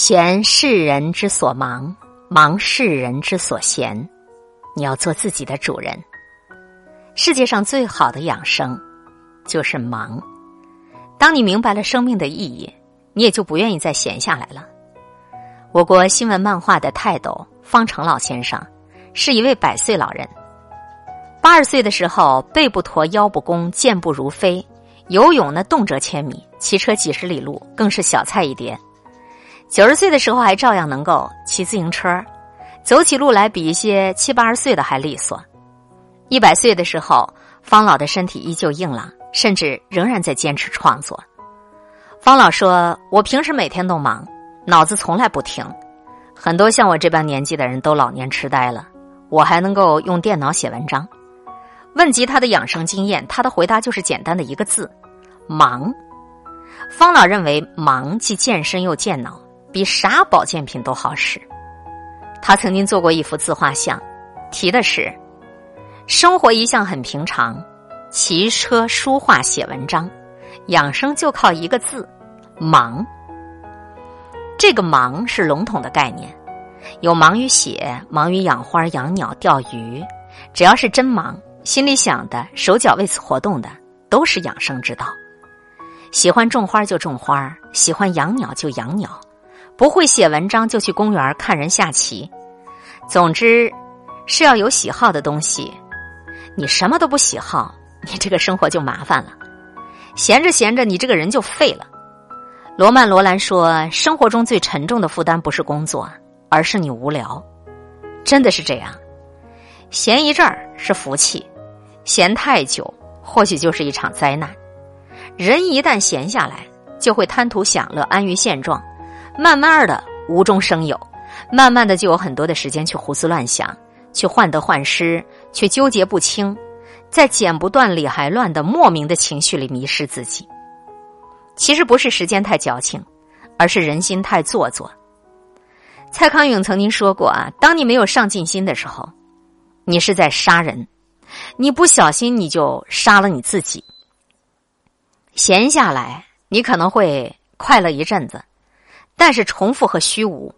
闲世人之所忙，忙世人之所闲。你要做自己的主人。世界上最好的养生，就是忙。当你明白了生命的意义，你也就不愿意再闲下来了。我国新闻漫画的泰斗方成老先生，是一位百岁老人。八十岁的时候，背不驼，腰不弓，健步如飞，游泳呢动辄千米，骑车几十里路更是小菜一碟。九十岁的时候，还照样能够骑自行车。走起路来比一些七八十岁的还利索。一百岁的时候，方老的身体依旧硬朗，甚至仍然在坚持创作。方老说：“我平时每天都忙，脑子从来不停。很多像我这般年纪的人都老年痴呆了，我还能够用电脑写文章。”问及他的养生经验，他的回答就是简单的一个字：忙。方老认为，忙既健身又健脑，比啥保健品都好使。他曾经做过一幅自画像，题的是“生活一向很平常，骑车、书画、写文章，养生就靠一个字：忙。”这个“忙”是笼统的概念，有忙于写、忙于养花、养鸟、钓鱼，只要是真忙，心里想的、手脚为此活动的，都是养生之道。喜欢种花就种花，喜欢养鸟就养鸟。不会写文章就去公园看人下棋，总之是要有喜好的东西。你什么都不喜好，你这个生活就麻烦了。闲着闲着，你这个人就废了。罗曼·罗兰说：“生活中最沉重的负担不是工作，而是你无聊。”真的是这样。闲一阵儿是福气，闲太久或许就是一场灾难。人一旦闲下来，就会贪图享乐，安于现状。慢慢的无中生有，慢慢的就有很多的时间去胡思乱想，去患得患失，去纠结不清，在剪不断理还乱的莫名的情绪里迷失自己。其实不是时间太矫情，而是人心太做作。蔡康永曾经说过啊，当你没有上进心的时候，你是在杀人，你不小心你就杀了你自己。闲下来，你可能会快乐一阵子。但是重复和虚无，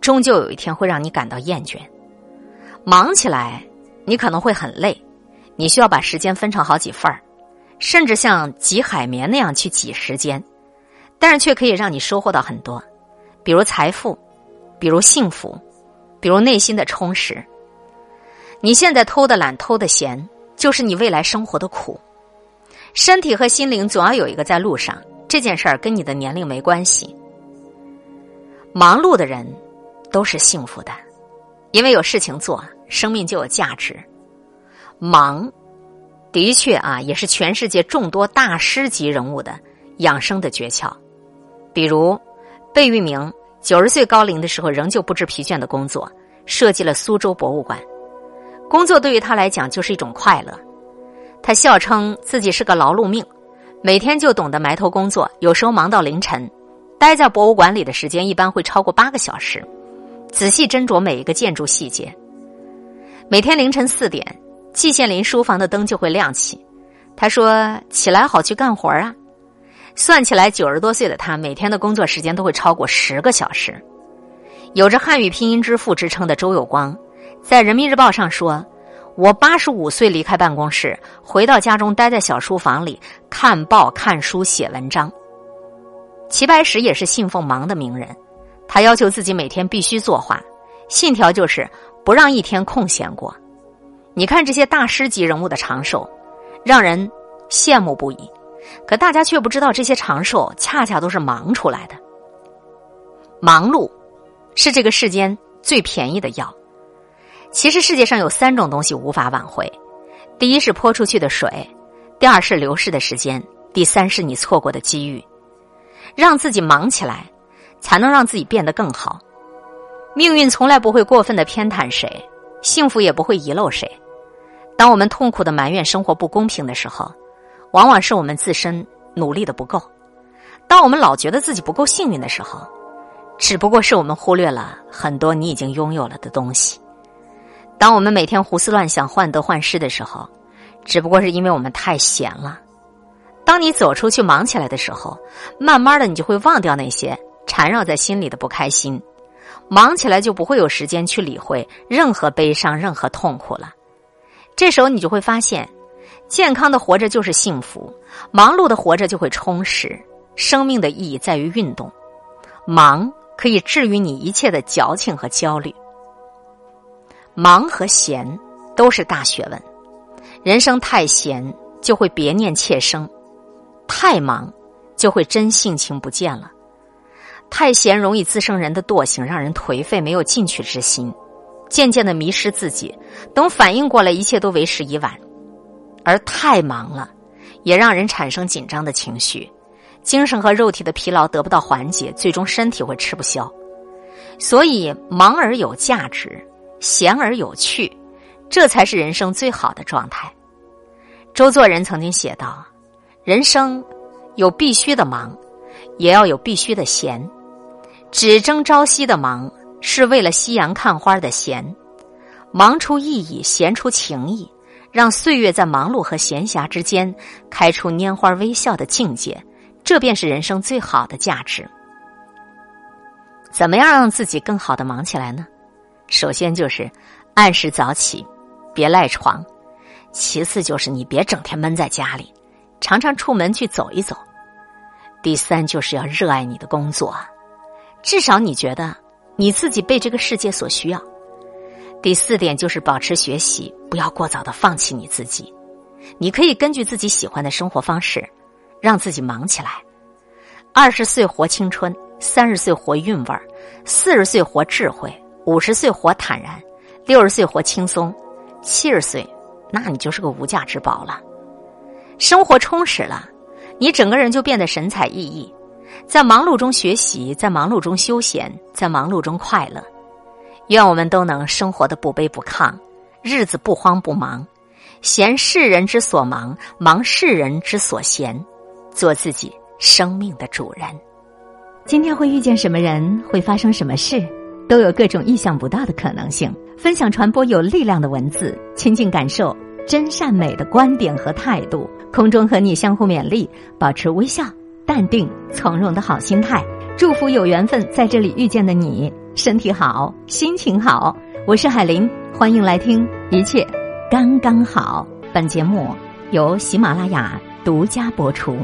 终究有一天会让你感到厌倦。忙起来，你可能会很累，你需要把时间分成好几份儿，甚至像挤海绵那样去挤时间，但是却可以让你收获到很多，比如财富，比如幸福，比如内心的充实。你现在偷的懒，偷的闲，就是你未来生活的苦。身体和心灵总要有一个在路上，这件事儿跟你的年龄没关系。忙碌的人都是幸福的，因为有事情做，生命就有价值。忙，的确啊，也是全世界众多大师级人物的养生的诀窍。比如，贝聿铭九十岁高龄的时候，仍旧不知疲倦的工作，设计了苏州博物馆。工作对于他来讲就是一种快乐。他笑称自己是个劳碌命，每天就懂得埋头工作，有时候忙到凌晨。待在博物馆里的时间一般会超过八个小时，仔细斟酌每一个建筑细节。每天凌晨四点，季羡林书房的灯就会亮起。他说：“起来好去干活啊！”算起来，九十多岁的他每天的工作时间都会超过十个小时。有着汉语拼音之父之称的周有光，在人民日报上说：“我八十五岁离开办公室，回到家中，待在小书房里看报、看书、写文章。”齐白石也是信奉忙的名人，他要求自己每天必须作画，信条就是不让一天空闲过。你看这些大师级人物的长寿，让人羡慕不已。可大家却不知道，这些长寿恰恰都是忙出来的。忙碌是这个世间最便宜的药。其实世界上有三种东西无法挽回：第一是泼出去的水，第二是流逝的时间，第三是你错过的机遇。让自己忙起来，才能让自己变得更好。命运从来不会过分的偏袒谁，幸福也不会遗漏谁。当我们痛苦的埋怨生活不公平的时候，往往是我们自身努力的不够；当我们老觉得自己不够幸运的时候，只不过是我们忽略了很多你已经拥有了的东西；当我们每天胡思乱想、患得患失的时候，只不过是因为我们太闲了。当你走出去忙起来的时候，慢慢的你就会忘掉那些缠绕在心里的不开心，忙起来就不会有时间去理会任何悲伤、任何痛苦了。这时候你就会发现，健康的活着就是幸福，忙碌的活着就会充实。生命的意义在于运动，忙可以治愈你一切的矫情和焦虑。忙和闲都是大学问，人生太闲就会别念妾生，太忙就会真性情不见了。太闲容易滋生人的惰性，让人颓废，没有进取之心，渐渐的迷失自己。等反应过来，一切都为时已晚。而太忙了，也让人产生紧张的情绪，精神和肉体的疲劳得不到缓解，最终身体会吃不消。所以，忙而有价值，闲而有趣，这才是人生最好的状态。周作人曾经写道：“人生有必须的忙，也要有必须的闲。”只争朝夕的忙，是为了夕阳看花的闲；忙出意义，闲出情谊，让岁月在忙碌和闲暇之间开出拈花微笑的境界，这便是人生最好的价值。怎么样让自己更好的忙起来呢？首先就是按时早起，别赖床；其次就是你别整天闷在家里，常常出门去走一走；第三就是要热爱你的工作。至少你觉得你自己被这个世界所需要。第四点就是保持学习，不要过早的放弃你自己。你可以根据自己喜欢的生活方式，让自己忙起来。二十岁活青春，三十岁活韵味儿，四十岁活智慧，五十岁活坦然，六十岁活轻松，七十岁，那你就是个无价之宝了。生活充实了，你整个人就变得神采奕奕。在忙碌中学习，在忙碌中休闲，在忙碌中快乐。愿我们都能生活的不卑不亢，日子不慌不忙，闲世人之所忙，忙世人之所闲，做自己生命的主人。今天会遇见什么人，会发生什么事，都有各种意想不到的可能性。分享传播有力量的文字，亲近感受真善美的观点和态度。空中和你相互勉励，保持微笑。淡定从容的好心态，祝福有缘分在这里遇见的你，身体好，心情好。我是海林，欢迎来听，一切刚刚好。本节目由喜马拉雅独家播出。